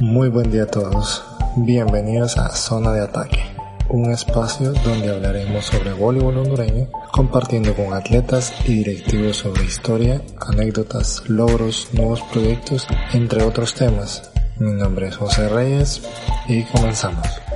Muy buen día a todos. Bienvenidos a Zona de Ataque, un espacio donde hablaremos sobre voleibol hondureño, compartiendo con atletas y directivos sobre historia, anécdotas, logros, nuevos proyectos, entre otros temas. Mi nombre es José Reyes y comenzamos.